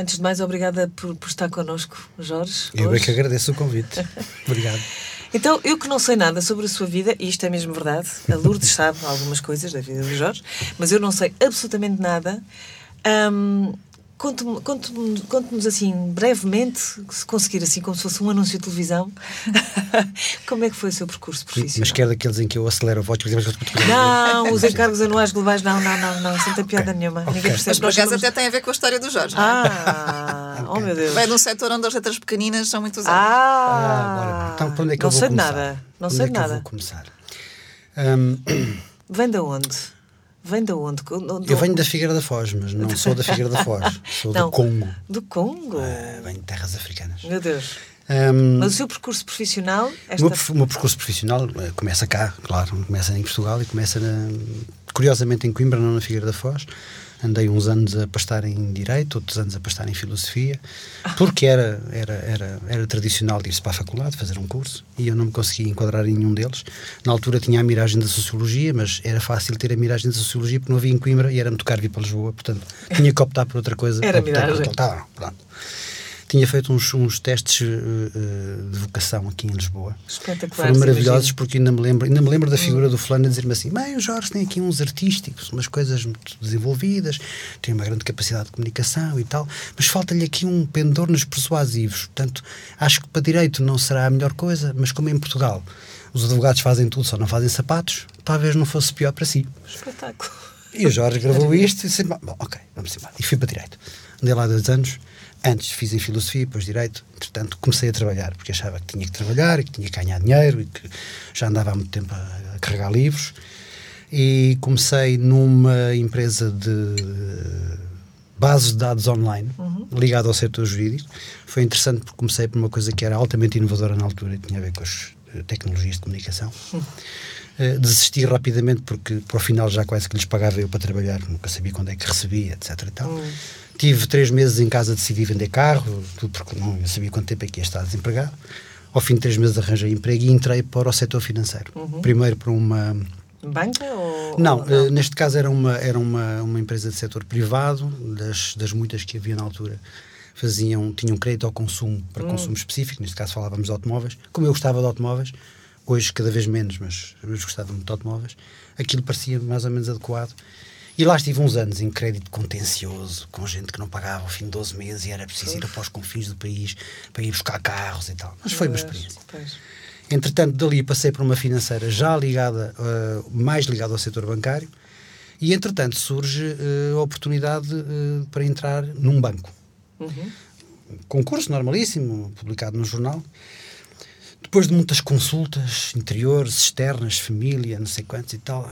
Antes de mais, obrigada por, por estar connosco, Jorge. Eu é hoje. que agradeço o convite. Obrigado. Então, eu que não sei nada sobre a sua vida, e isto é mesmo verdade, a Lourdes sabe algumas coisas da vida do Jorge, mas eu não sei absolutamente nada. Conte-me- Conte-nos conte assim, brevemente, se conseguir, assim, como se fosse um anúncio de televisão, como é que foi o seu percurso profissional? Mas quer daqueles em que eu acelero a voz. Não, os encargos anuais globais, não, não, não, não, não tem piada nenhuma. Ninguém percebe. Mas por acaso até tem a ver com a história do Jorge. não é? Ah, oh meu Deus. Vem de um setor onde as letras pequeninas são muito usadas. Ah, bora. Então, por onde é que não eu vou sei de começar? nada. Não Por sei é que eu nada. vou começar? Vem de onde? Vem de onde? eu venho da Figueira da Foz, mas não sou da Figueira da Foz. Sou Não. do Congo. Do Congo. Ah, venho de terras africanas. Meu Deus. Hum, Mas o seu percurso profissional, O esta... meu, perf- o meu percurso profissional eh, começa cá, claro, começa em Portugal e começa, na- curiosamente, em Coimbra, não na Figueira da Foz. Andei uns anos a pastar em Direito, outros anos a pastar em Filosofia, porque era, era, era, era tradicional ir-se para a faculdade, fazer um curso, e eu não me conseguia enquadrar em nenhum deles. Na altura tinha a miragem da Sociologia, mas era fácil ter a miragem da Sociologia porque não havia em Coimbra e era muito caro vir para Lisboa, portanto tinha que optar por outra coisa. Era por miragem. outra- Tá, pronto. Tinha feito uns, uns testes eh, de vocação aqui em Lisboa. Espetaculares, Foram maravilhosos porque ainda me lembro, ainda me lembro da figura do fulano a dizer-me assim: Bem, o Jorge tem aqui uns artísticos, umas coisas muito desenvolvidas, tem uma grande capacidade de comunicação e tal, mas falta-lhe aqui um pendor nos persuasivos. Portanto, acho que para direito não será a melhor coisa, mas como em Portugal os advogados fazem tudo, só não fazem sapatos, talvez não fosse pior para si. Espetáculo. E o Jorge gravou isto e disse: Bom, ok, vamos embora. E fui para Direito. Andei lá dois anos. Antes fiz em Filosofia, depois Direito. Entretanto, comecei a trabalhar, porque achava que tinha que trabalhar e que tinha que ganhar dinheiro e que já andava há muito tempo a, a carregar livros. E comecei numa empresa de bases de dados online, ligada ao setor jurídico. Foi interessante porque comecei por uma coisa que era altamente inovadora na altura e tinha a ver com as eh, tecnologias de comunicação. Uh, desisti rapidamente porque para o final já quase que lhes pagava eu para trabalhar, nunca sabia quando é que recebia, etc. E tal. Tive três meses em casa, decidi vender carro, porque não sabia quanto tempo é que ia estar desempregado. Ao fim de três meses arranjei emprego e entrei para o setor financeiro. Primeiro para uma. Banca ou... Não, ou eh, neste caso era uma, era uma, uma empresa de setor privado, das, das muitas que havia na altura. Faziam, tinham crédito ao consumo para consumo específico, neste caso falávamos de automóveis. Como eu gostava de automóveis, hoje cada vez menos, mas eu gostava muito de automóveis, aquilo parecia mais ou menos adequado. E lá estive uns anos em crédito contencioso, com gente que não pagava ao fim de 12 meses e era preciso ir para os confins do país para ir buscar carros e tal. Mas foi uma experiência. pois. Entretanto, dali passei para uma financeira já ligada, eh, mais ligada ao setor bancário, e entretanto surge eh, a oportunidade eh, para entrar num banco. Concurso normalíssimo, publicado no jornal. Depois de muitas consultas interiores, externas, família, não sei quantos e tal,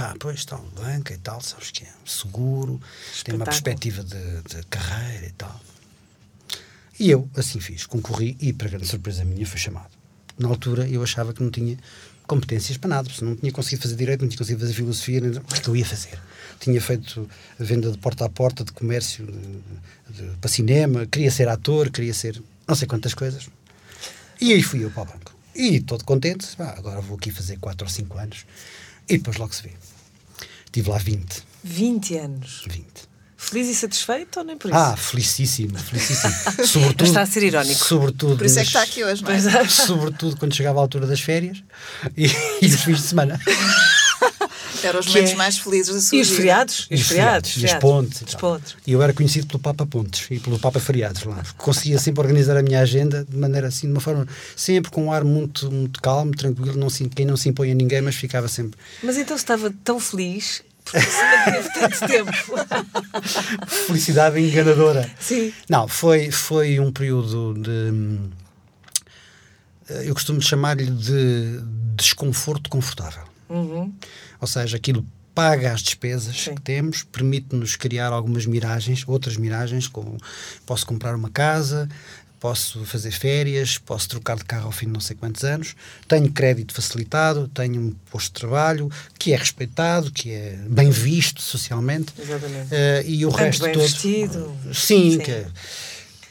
pá, pois tal, banca e tal, sabes que é seguro, tem uma Espetáculo. perspectiva de, de carreira e tal. E eu assim fiz, concorri e, para grande surpresa minha, fui chamado. Na altura eu achava que não tinha competências para nada, porque não tinha conseguido fazer direito, não tinha conseguido fazer filosofia, nem- o que é que eu ia fazer? Tinha feito a venda de porta a porta, de comércio, de- de- para cinema, queria ser ator, queria ser não sei quantas coisas. E aí fui eu para o banco. E todo contente, pá, agora vou aqui fazer 4 ou 5 anos e depois logo se vê. Tive lá 20. 20 anos. 20. Feliz e satisfeito ou nem por isso? Ah, felicíssimo, felicíssimo. Sobretudo, Está a ser irónico. Sobretudo, Por isso é que está aqui hoje, não é? É. Sobretudo quando chegava a altura das férias e, e dos fins de semana. Eram os Que momentos é- mais felizes da sua E os vida. feriados? E os feriados? e feriados. pontes. e Os pontos. E eu era conhecido pelo Papa Pontes e pelo Papa Feriados lá. Conseguia sempre organizar a minha agenda de maneira assim, de uma forma, sempre com um ar muito, muito calmo, tranquilo, não se, quem não se impõe a ninguém, mas ficava sempre. Mas então estava tão feliz porque se manteve tanto tempo. Felicidade enganadora. Sim. Não, foi, foi um período de. hum, Eu costumo chamar-lhe de desconforto confortável. Uhum. Ou seja, aquilo paga as despesas Sim. que temos, permite-nos criar algumas miragens, outras miragens, como posso comprar uma casa, posso fazer férias, posso trocar de carro ao fim de não sei quantos anos, tenho crédito facilitado, tenho um posto de trabalho que é respeitado, que é bem visto socialmente. Exatamente. eh, e o Tanto resto bem todo. vestido. Sim, Sim. Uhum. que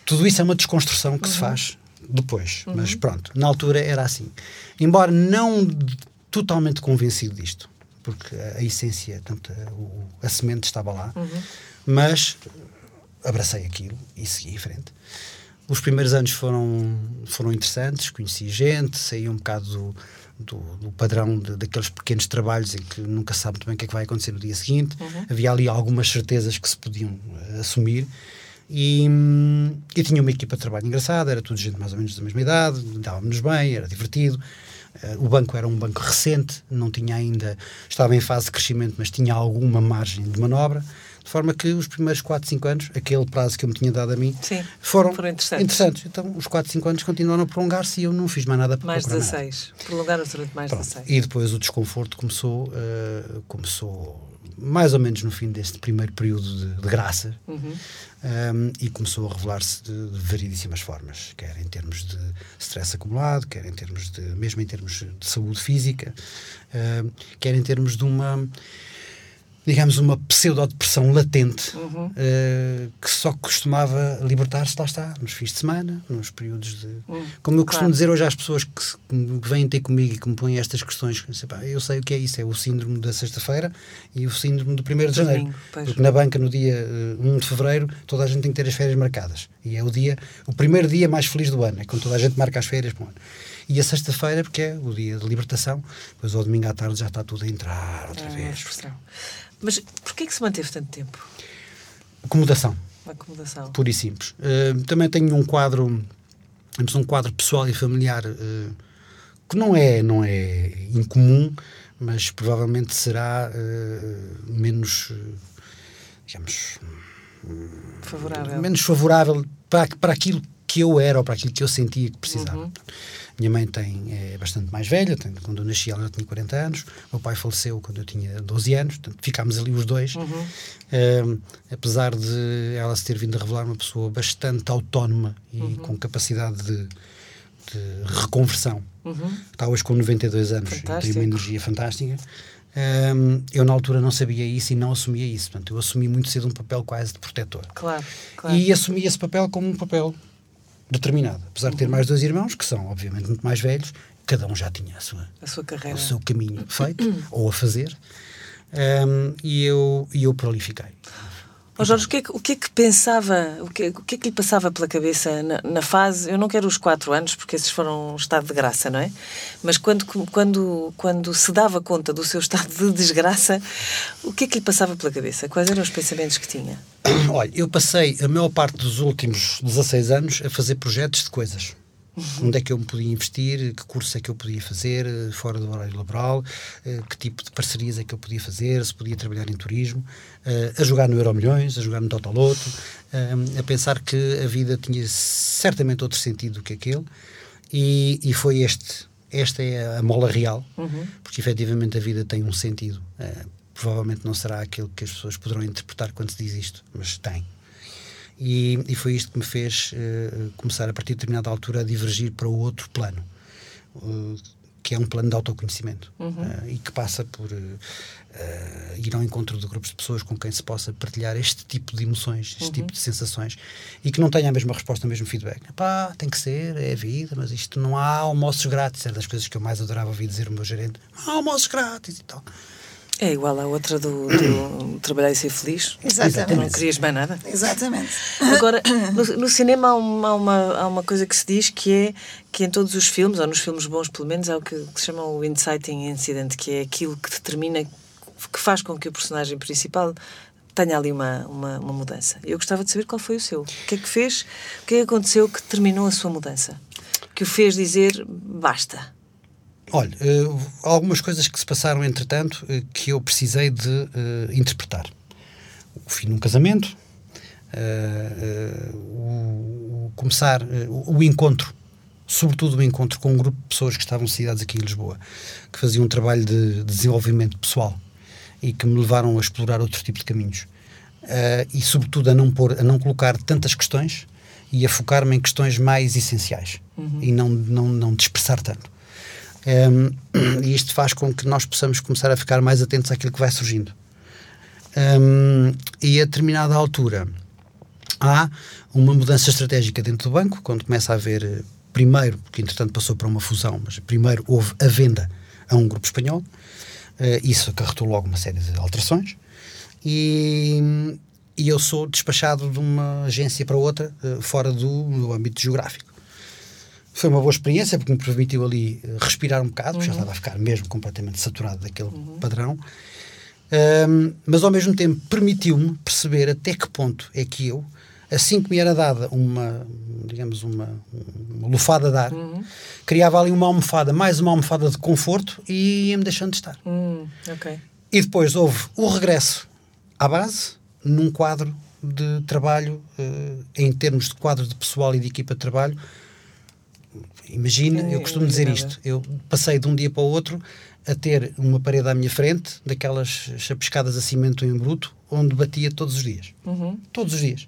tudo isso é uma desconstrução que se faz depois. Mas pronto, na altura era assim. Embora não totalmente convencido disto, porque a, essência, portanto, a, a semente estava lá, Uhum. mas abracei aquilo e segui em frente. Os primeiros anos foram, foram interessantes, conheci gente, saí um bocado do, do, do padrão de, daqueles pequenos trabalhos em que nunca sabe muito bem o que é que vai acontecer no dia seguinte. Uhum. Havia ali algumas certezas que se podiam uh, assumir. E, hum, e tinha uma equipa de trabalho engraçada, era tudo gente mais ou menos da mesma idade, dávamos bem, era divertido. Uh, o banco era um banco recente, não tinha ainda, estava em fase de crescimento, mas tinha alguma margem de manobra. De forma que os primeiros 4, 5 anos, aquele prazo que eu me tinha dado a mim, Sim, foram, foram interessantes. Então, os 4, 5 anos continuaram a prolongar-se e eu não fiz mais nada para Mais procurar nada. 16. Prolongaram durante mais Pronto. 16. E depois o desconforto começou, eh, começou mais ou menos no fim deste primeiro período de, de graça Uhum. um, e começou a revelar-se de, de variedíssimas formas, quer em termos de stress acumulado, quer em termos de, mesmo em termos de saúde física, um, quer em termos de uma, digamos, uma pseudodepressão latente Uhum. uh, que só costumava libertar-se, lá está, nos fins de semana, nos períodos de. Hum, Como eu costumo claro. dizer hoje às pessoas que, que vêm ter comigo e que me põem estas questões, que eu sei, pá, eu sei o que é isso, é o síndrome da sexta-feira e o síndrome do 1 de janeiro. Domingo. Porque na banca, no dia uh, 1 de fevereiro, toda a gente tem que ter as férias marcadas. E é o dia, o primeiro dia mais feliz do ano, é quando toda a gente marca as férias para o ano. E a sexta-feira, porque é o dia de libertação, depois ao domingo à tarde já está tudo a entrar outra É vez. Mas porquê que se manteve tanto tempo? Acomodação. Acomodação. puro e simples. Uh, também tenho um quadro, temos um quadro pessoal e familiar uh, que não é, não é incomum, mas provavelmente será uh, menos, digamos, Favorável. menos favorável para, para aquilo que eu era ou para aquilo que eu sentia que precisava. Uhum. Minha mãe tem, é bastante mais velha, tem, quando eu nasci ela já tinha 40 anos, meu pai faleceu quando eu tinha 12 anos, portanto ficámos ali os dois. Uhum. Um, apesar de ela se ter vindo a revelar uma pessoa bastante autónoma e Uhum. com capacidade de, de reconversão, Uhum. está hoje com 92 anos e tem uma energia fantástica. Um, eu, na altura, não sabia isso e não assumia isso. Portanto, eu assumi muito cedo um papel quase de protetor. Claro, claro. E assumi esse papel como um papel determinado. Apesar de ter mais dois irmãos, que são, obviamente, muito mais velhos, cada um já tinha a sua, A sua carreira. o seu caminho feito ou a fazer. Um, e, eu, e eu prolifiquei. Ó Jorge, o que, é que, o que é que pensava, o que, o que é que lhe passava pela cabeça na, na fase, eu não quero os quatro anos, porque esses foram um estado de graça, não é? Mas quando, quando, quando se dava conta do seu estado de desgraça, o que é que lhe passava pela cabeça? Quais eram os pensamentos que tinha? Olha, eu passei a maior parte dos últimos 16 anos a fazer projetos de coisas. Onde é que eu me podia investir, que curso é que eu podia fazer? Fora do horário laboral, eh, que tipo de parcerias é que eu podia fazer, se podia trabalhar em turismo, eh, a jogar no Euro Milhões, a jogar no Totoloto, eh, a pensar que a vida tinha certamente outro sentido do que aquele. E, e foi este, esta é a mola real, porque efetivamente a vida tem um sentido. Provavelmente não será aquele que as pessoas poderão interpretar quando se diz isto, mas tem. E, e foi isto que me fez eh, começar, a partir de determinada altura, a divergir para o outro plano, eh, que é um plano de autoconhecimento eh, e que passa por ir ao encontro de grupos de pessoas com quem se possa partilhar este tipo de emoções, este tipo de sensações e que não tenha a mesma resposta, o mesmo feedback. Pá, tem que ser, é a vida, mas isto não há almoços grátis. Era das coisas que eu mais adorava ouvir dizer o meu gerente: não há almoços grátis e tal. É igual à outra do, do trabalhar e ser feliz. Exatamente. Não querias mais nada. Exatamente. Agora, no, no cinema há uma, há, uma, há uma coisa que se diz que é que em todos os filmes, ou nos filmes bons pelo menos, há o que, que se chama o inciting incident, que é aquilo que determina, que faz com que o personagem principal tenha ali uma, uma, uma mudança. Eu gostava de saber qual foi o seu. O que é que fez, o que é que aconteceu que terminou a sua mudança? Que o fez dizer basta. Olha, eh, algumas coisas que se passaram entretanto eh, que eu precisei de eh, interpretar. O fim de um casamento, eh, eh, o, o começar, o, o encontro, sobretudo o encontro com um grupo de pessoas que estavam cidades aqui em Lisboa, que faziam um trabalho de desenvolvimento pessoal e que me levaram a explorar outro tipo de caminhos. E sobretudo a não, pôr, a não colocar tantas questões e a focar-me em questões mais essenciais e não, não, não dispersar tanto. Um, e isto faz com que nós possamos começar a ficar mais atentos àquilo que vai surgindo. Um, e a determinada altura há uma mudança estratégica dentro do banco, quando começa a haver, eh, primeiro, porque entretanto passou para uma fusão, mas primeiro houve a venda a um grupo espanhol, uh, isso acarretou logo uma série de alterações, e, e eu sou despachado de uma agência para outra, uh, fora do meu âmbito geográfico. Foi uma boa experiência porque me permitiu ali uh, respirar um bocado, uhum. já estava a ficar mesmo completamente saturado daquele uhum. padrão. Um, mas ao mesmo tempo permitiu-me perceber até que ponto é que eu, assim que me era dada uma, digamos, uma, uma lufada de ar, uhum. criava ali uma almofada, mais uma almofada de conforto e ia-me deixando de estar. Uhum. Okay. E depois houve o regresso à base, num quadro de trabalho, uh, em termos de quadro de pessoal e de equipa de trabalho. Imagina, eu costumo dizer isto, eu passei de um dia para o outro a ter uma parede à minha frente, daquelas chapiscadas a cimento em bruto, onde batia todos os dias. Uhum. Todos os dias.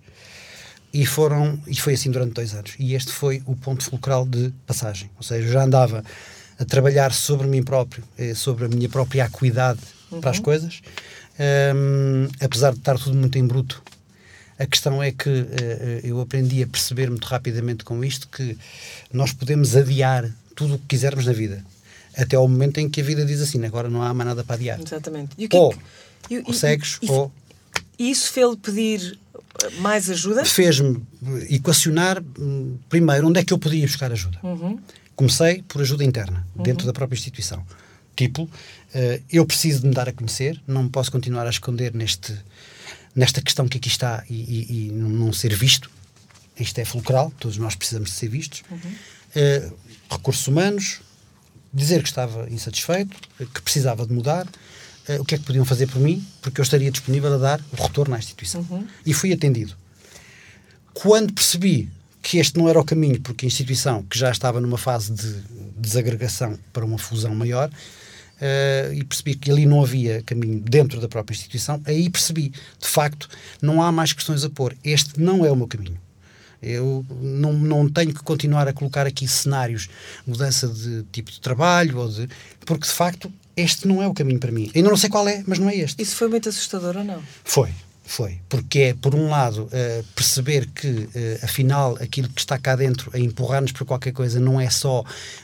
E, foram, e foi assim durante dois anos. E este foi o ponto fulcral de passagem. Ou seja, eu já andava a trabalhar sobre mim próprio, eh, sobre a minha própria acuidade uhum. para as uhum. coisas, um, apesar de estar tudo muito em bruto. A questão é que uh, eu aprendi a perceber muito rapidamente com isto que nós podemos adiar tudo o que quisermos na vida até ao momento em que a vida diz assim, agora não há mais nada para adiar. Exatamente. E que, ou e, consegues, e, ou... E isso fez-lhe pedir mais ajuda? Fez-me equacionar, hum, primeiro, onde é que eu podia buscar ajuda. Uhum. Comecei por ajuda interna, uhum. dentro da própria instituição. Tipo, uh, eu preciso de me dar a conhecer, não posso continuar a esconder neste, nesta questão que aqui está e, e, e não ser visto. Isto é fulcral, todos nós precisamos de ser vistos. Uhum. Uh, recursos humanos, dizer que estava insatisfeito, que precisava de mudar, uh, o que é que podiam fazer por mim, porque eu estaria disponível a dar o retorno à instituição. Uhum. E fui atendido. Quando percebi que este não era o caminho, porque a instituição, que já estava numa fase de desagregação para uma fusão maior, uh, e percebi que ali não havia caminho dentro da própria instituição, aí percebi, de facto, não há mais questões a pôr. Este não é o meu caminho. Eu não, não tenho que continuar a colocar aqui cenários, mudança de tipo de trabalho, ou de, porque de facto este não é o caminho para mim. Ainda não sei qual é, mas não é este. Isso foi muito assustador ou não? Foi, foi. Porque é, por um lado, uh, perceber que, uh, afinal, aquilo que está cá dentro a empurrar-nos para qualquer coisa não é só,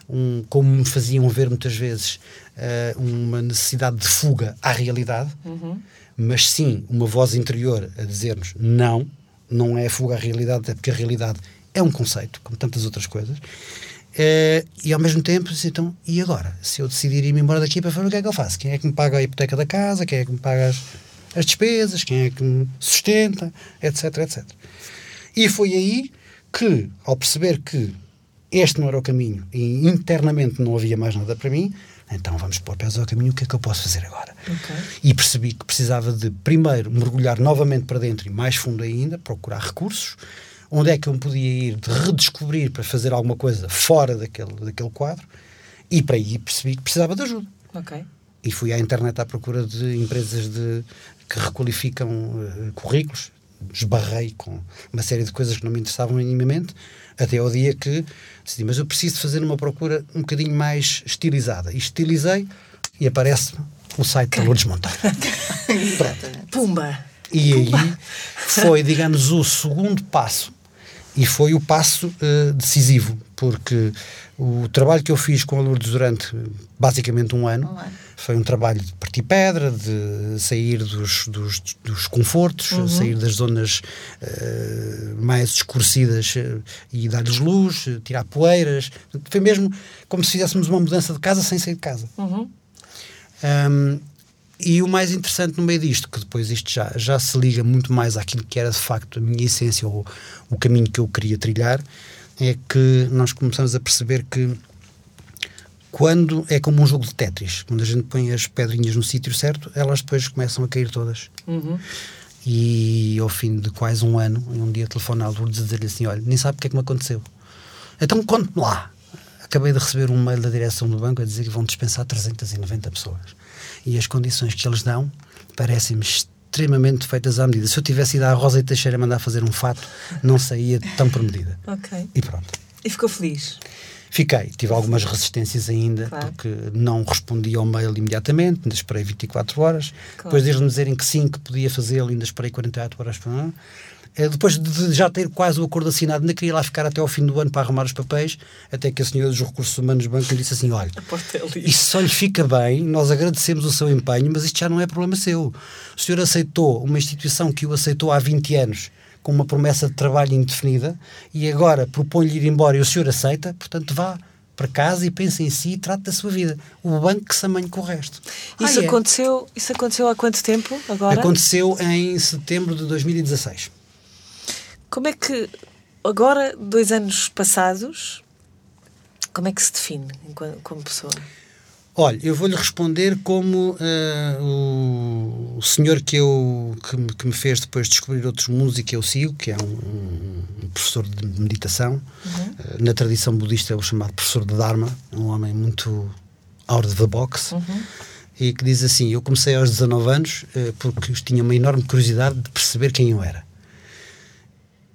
um, como me faziam ver muitas vezes, uh, uma necessidade de fuga à realidade, uhum. mas sim uma voz interior a dizer-nos não, não é fuga à realidade, até porque a realidade é um conceito, como tantas outras coisas. Uh, e ao mesmo tempo, então, e agora? Se eu decidir ir-me embora daqui para fazer o que é que eu faço? Quem é que me paga a hipoteca da casa? Quem é que me paga as, as despesas? Quem é que me sustenta? Etc, etc. E foi aí que, ao perceber que este não era o caminho e internamente não havia mais nada para mim, então vamos pôr pés ao caminho, o que é que eu posso fazer agora? Okay. E percebi que precisava de, primeiro, mergulhar novamente para dentro e mais fundo ainda, procurar recursos, onde é que eu me podia ir de redescobrir para fazer alguma coisa fora daquele, daquele quadro, e para aí percebi que precisava de ajuda. Okay. E fui à internet à procura de empresas de, que requalificam uh, currículos, esbarrei com uma série de coisas que não me interessavam minimamente, até ao dia que decidi, mas eu preciso fazer uma procura um bocadinho mais estilizada. E estilizei e aparece-me o site da Lourdes Monteiro. Pumba! E aí foi, digamos, o segundo passo. E foi o passo uh, decisivo, porque o trabalho que eu fiz com a Lourdes durante basicamente um ano, um ano. foi um trabalho de partir pedra, de sair dos, dos, dos confortos, uhum. sair das zonas uh, mais escurecidas uh, e dar-lhes luz, tirar poeiras. Foi mesmo como se fizéssemos uma mudança de casa sem sair de casa. Uhum. Um, e o mais interessante no meio disto, que depois isto já, já se liga muito mais àquilo que era de facto a minha essência ou o caminho que eu queria trilhar, é que nós começamos a perceber que quando é como um jogo de Tetris, quando a gente põe as pedrinhas no sítio certo, elas depois começam a cair todas. Uhum. E ao fim de quase um ano, um dia telefono a Lourdes a dizer-lhe assim: Olha, nem sabe o que é que me aconteceu. Então conte-me lá. Acabei de receber um mail da direção do banco a dizer que vão dispensar 390 pessoas e as condições que eles dão parecem-me extremamente feitas à medida. Se eu tivesse ido à Rosa e Teixeira mandar fazer um fato, não saía tão por medida. Ok. E pronto. E ficou feliz? Fiquei. Tive algumas resistências ainda, Claro. porque não respondi ao mail imediatamente, ainda esperei 24 horas. Claro. Depois deles me dizerem que sim, que podia fazê-lo, ainda esperei 48 horas para não. Eh, depois de já ter quase o acordo assinado, ainda queria lá ficar até ao fim do ano para arrumar os papéis, até que a senhora dos recursos humanos do banco lhe disse assim: olha, é isso só lhe fica bem, nós agradecemos o seu empenho, mas isto já não é problema seu. O senhor aceitou uma instituição que o aceitou há 20 anos com uma promessa de trabalho indefinida e agora propõe-lhe ir embora e o senhor aceita, portanto vá para casa e pense em si e trate da sua vida. O banco que se amanhe com o resto. Isso, Ah, é? aconteceu, isso aconteceu há quanto tempo agora? Aconteceu em setembro de 2016. Como é que, agora, dois anos passados, como é que se define como pessoa? Olha, eu vou-lhe responder como eh, o, senhor que, eu, que, me, que me fez depois descobrir outros mundos e que eu sigo, que é um, um professor de meditação. Eh, na tradição budista é o chamado professor de Dharma, um homem muito out of the box. E que diz assim: Eu comecei aos 19 anos eh, porque tinha uma enorme curiosidade de perceber quem eu era.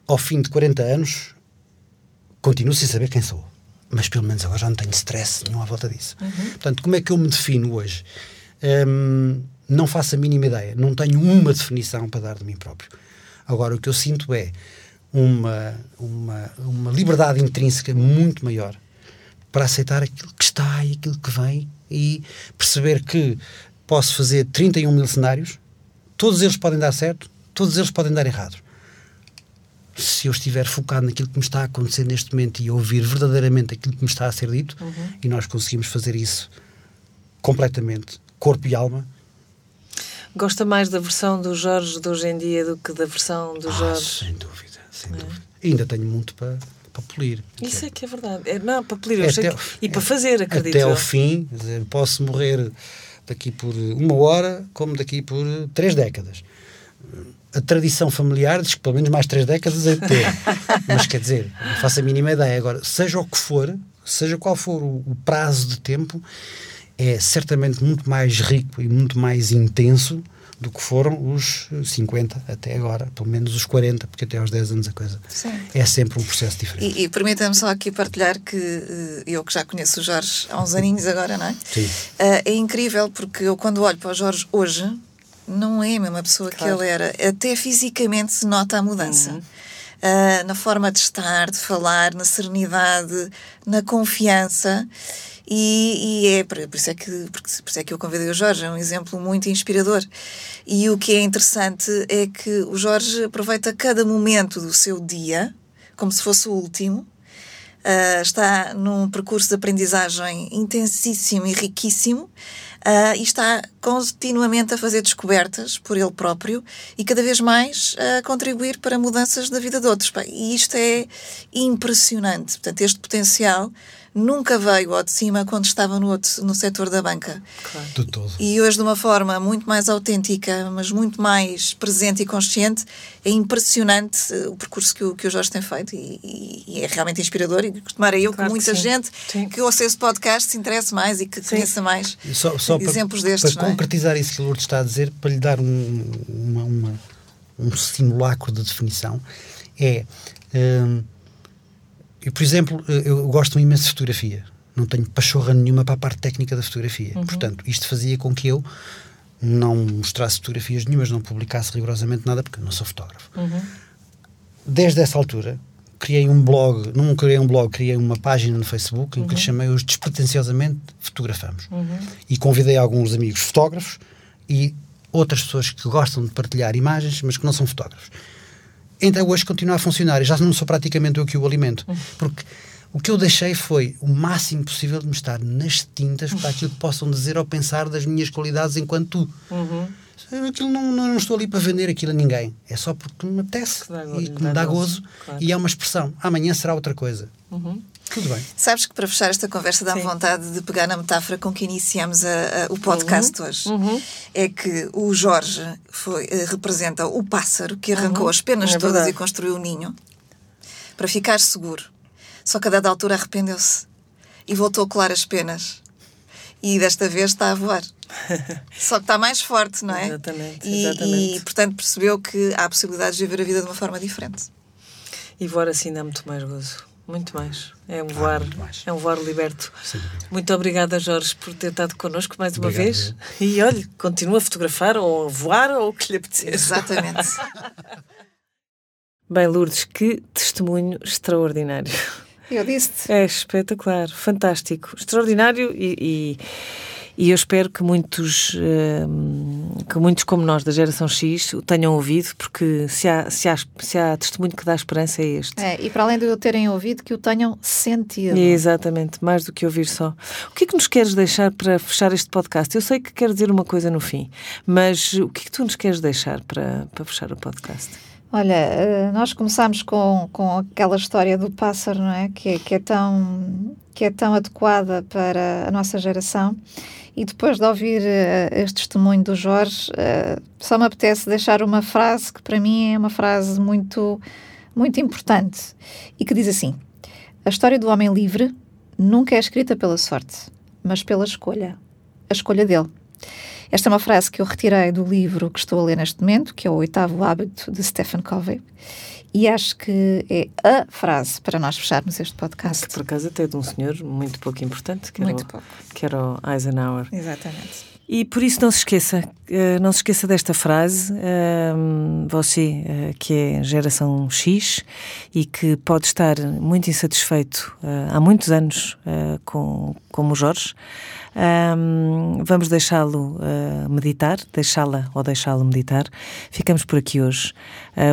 Ao fim de 40 anos, continuo sem saber quem sou. Mas pelo menos agora já não tenho stress nenhum à volta disso. Portanto, como é que eu me defino hoje? Hum, não faço a mínima ideia. Não tenho uma definição para dar de mim próprio. Agora, o que eu sinto é uma, uma, uma liberdade intrínseca muito maior para aceitar aquilo que está e aquilo que vem e perceber que posso fazer 31 mil cenários, todos eles podem dar certo, todos eles podem dar errado se eu estiver focado naquilo que me está a acontecer neste momento e ouvir verdadeiramente aquilo que me está a ser dito, e nós conseguimos fazer isso completamente, corpo e alma, Gosta mais da versão do Jorge de hoje em dia do que da versão do ah, Jorge? sem dúvida, sem dúvida. E ainda tenho muito para, para polir. Isso é que é verdade. É, não, para polir, eu É sei até que- e para fazer, acredito. Até ao fim, posso morrer daqui por uma hora, como daqui por três décadas. A tradição familiar diz que pelo menos mais três décadas é de ter. Mas quer dizer, não faço a mínima ideia. Agora, seja o que for, seja qual for o, o prazo de tempo, é certamente muito mais rico e muito mais intenso do que foram os 50 até agora, pelo menos os 40, porque até aos 10 anos a coisa Sim. é sempre um processo diferente. E, e permita-me só aqui partilhar que eh, eu que já conheço o Jorge há uns aninhos agora, não é? Sim. Eh, é incrível porque eu quando olho para o Jorge hoje não é a mesma pessoa que Claro. ele era. Até fisicamente se nota a mudança. Ah, na forma de estar, de falar, na serenidade, na confiança. E, e é por, por isso é que porque, por isso é que eu convidei o Jorge, é um exemplo muito inspirador. E o que é interessante é que o Jorge aproveita cada momento do seu dia como se fosse o último. Ah, está num percurso de aprendizagem intensíssimo e riquíssimo ah, e está continuamente a fazer descobertas por ele próprio e cada vez mais a contribuir para mudanças da vida de outros. E isto é impressionante. Portanto, este potencial nunca veio ao de cima quando estava no, outro, no setor da banca. De todo. E hoje, de uma forma muito mais autêntica, mas muito mais presente e consciente, é impressionante eh, o percurso que o, que o Jorge tem feito e, e- e é realmente inspirador. E tomara eu Claro que que muita sim. gente Sim. que ouça esse podcast se interesse mais e que conheça mais Só, só para- exemplos destes. Para não é? concretizar isso que o Lourdes está a dizer, para lhe dar um, uma- uma- um simulacro de definição, é. hum, eu, por exemplo, eh, eu gosto imenso de fotografia. Não tenho pachorra nenhuma para a parte técnica da fotografia. Portanto, isto fazia com que eu não mostrasse fotografias nenhumas, não publicasse rigorosamente nada, porque eu não sou fotógrafo. Desde essa altura, criei um blog, não criei um blog, criei uma página no Facebook em que lhe chamei os Despretensiosamente Fotografamos. E convidei alguns amigos fotógrafos e outras pessoas que gostam de partilhar imagens, mas que não são fotógrafos. Então hoje continua a funcionar e já não sou praticamente eu que o alimento. Porque o que eu deixei foi o máximo possível de me estar nas tintas para aquilo que possam dizer ou pensar das minhas qualidades enquanto tu. Aquilo não, não, não estou ali para vender aquilo a ninguém. É só porque me apetece Que e que me dá gozo, gozo. claro. E é uma expressão. Amanhã será outra coisa. Tudo bem. Sabes que para fechar esta conversa dá-me vontade de pegar na metáfora com que iniciamos a- a- o podcast Uhum. hoje. É que o Jorge foi, eh, representa o pássaro que arrancou as penas É todas verdade. e construiu o ninho para ficar seguro. Só que a dada altura arrependeu-se e voltou a colar as penas. E desta vez está a voar. Só que está mais forte, não é? Exatamente, E, exatamente. e, portanto percebeu que há a possibilidade de viver a vida de uma forma diferente. E voar assim dá muito mais gozo. Muito mais. É um voar, mais. é um voar liberto. Muito obrigada, Jorge, por ter estado connosco mais uma Obrigado, vez. E olhe, continua a fotografar ou a voar ou o que lhe apetecer. Exatamente. Bem, Lourdes, que testemunho extraordinário. Eu disse-te. É espetacular, fantástico, extraordinário e, e, e eu espero que muitos, hum, que muitos como nós da geração X o tenham ouvido, porque se há, se há, se há testemunho que dá esperança é este. É, e para além de o terem ouvido, que o tenham sentido. Exatamente, mais do que ouvir só. O que é que nos queres deixar para fechar este podcast? Eu sei que quero dizer uma coisa no fim, mas o que é que tu nos queres deixar para, para fechar o podcast? Olha, eh, nós começámos com, com aquela história do pássaro, não é? Que, é? que, é tão, que é tão adequada para a nossa geração. E depois de ouvir uh, este testemunho do Jorge, uh, só me apetece deixar uma frase que para mim é uma frase muito, muito importante e que diz assim: A história do homem livre nunca é escrita pela sorte, mas pela escolha a escolha dele. Esta é uma frase que eu retirei do livro que estou a ler neste momento, que é o Oitavo Hábito de Stephen Covey, e acho que é a frase para nós fecharmos este podcast. Que por acaso até é de um senhor muito pouco importante, que, muito era, pouco. O, que era o Eisenhower. Exatamente. E por isso não se esqueça, eh, não se esqueça desta frase, ehm, você eh, que é geração X e que pode estar muito insatisfeito eh, há muitos anos com, como Jorge, ehm, vamos deixá-lo meditar, deixá-la ou deixá-lo meditar. Ficamos por aqui hoje.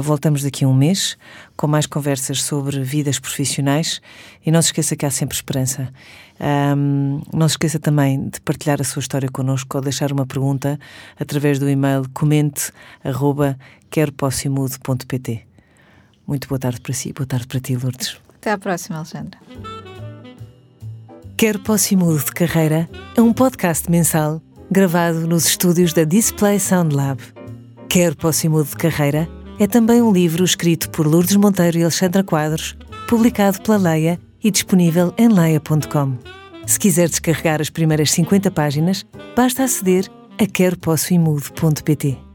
voltamos daqui a um mês com mais conversas sobre vidas profissionais e não se esqueça que há sempre esperança. Um, não se esqueça também de partilhar a sua história connosco ou deixar uma pergunta através do e-mail comente arroba Muito boa tarde para si, boa tarde para ti, Lourdes. Até à próxima, Alexandra. Quero Posse Mudo de Carreira é um podcast mensal gravado nos estúdios da Display Sound Lab. Quero Posse Mudo de Carreira é também um livro escrito por Lourdes Monteiro e Alexandra Quadros, publicado pela Leia e disponível em leia.com. Se quiser descarregar as primeiras 50 páginas, basta aceder a queropossoimudo.pt.